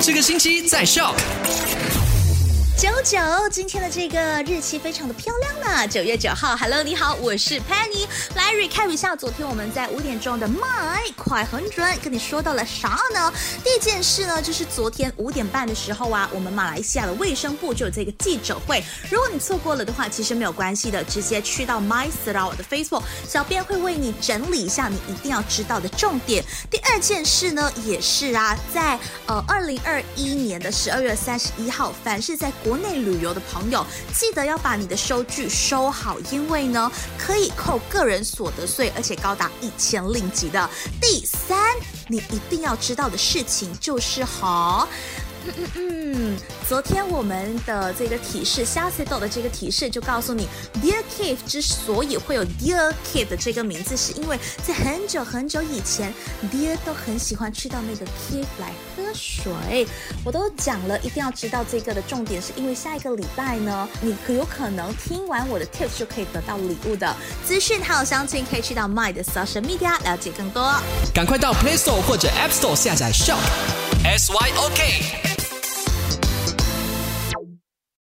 这个星期在笑。九九，今天的这个日期非常的漂亮呢，九月九号。Hello，你好，我是 Penny。来 recap 一下，昨天我们在五点钟的 My 快很准跟你说到了啥呢？第一件事呢，就是昨天五点半的时候啊，我们马来西亚的卫生部就有这个记者会。如果你错过了的话，其实没有关系的，直接去到 My 四到我的 Facebook，小编会为你整理一下你一定要知道的重点。第二件事呢，也是啊，在呃二零二一年的十二月三十一号，凡是在国国内旅游的朋友，记得要把你的收据收好，因为呢可以扣个人所得税，而且高达一千令吉的。第三，你一定要知道的事情就是好。嗯嗯，昨天我们的这个提示，下次豆的这个提示就告诉你，Dear Cave 之所以会有 Dear Cave 的这个名字，是因为在很久很久以前，Dear 都很喜欢去到那个 cave 来喝水。我都讲了，一定要知道这个的重点，是因为下一个礼拜呢，你可有可能听完我的 tips 就可以得到礼物的资讯还有详情，可以去到 My 的 social media 了解更多。赶快到 Play Store 或者 App Store 下载 Shop S Y O K。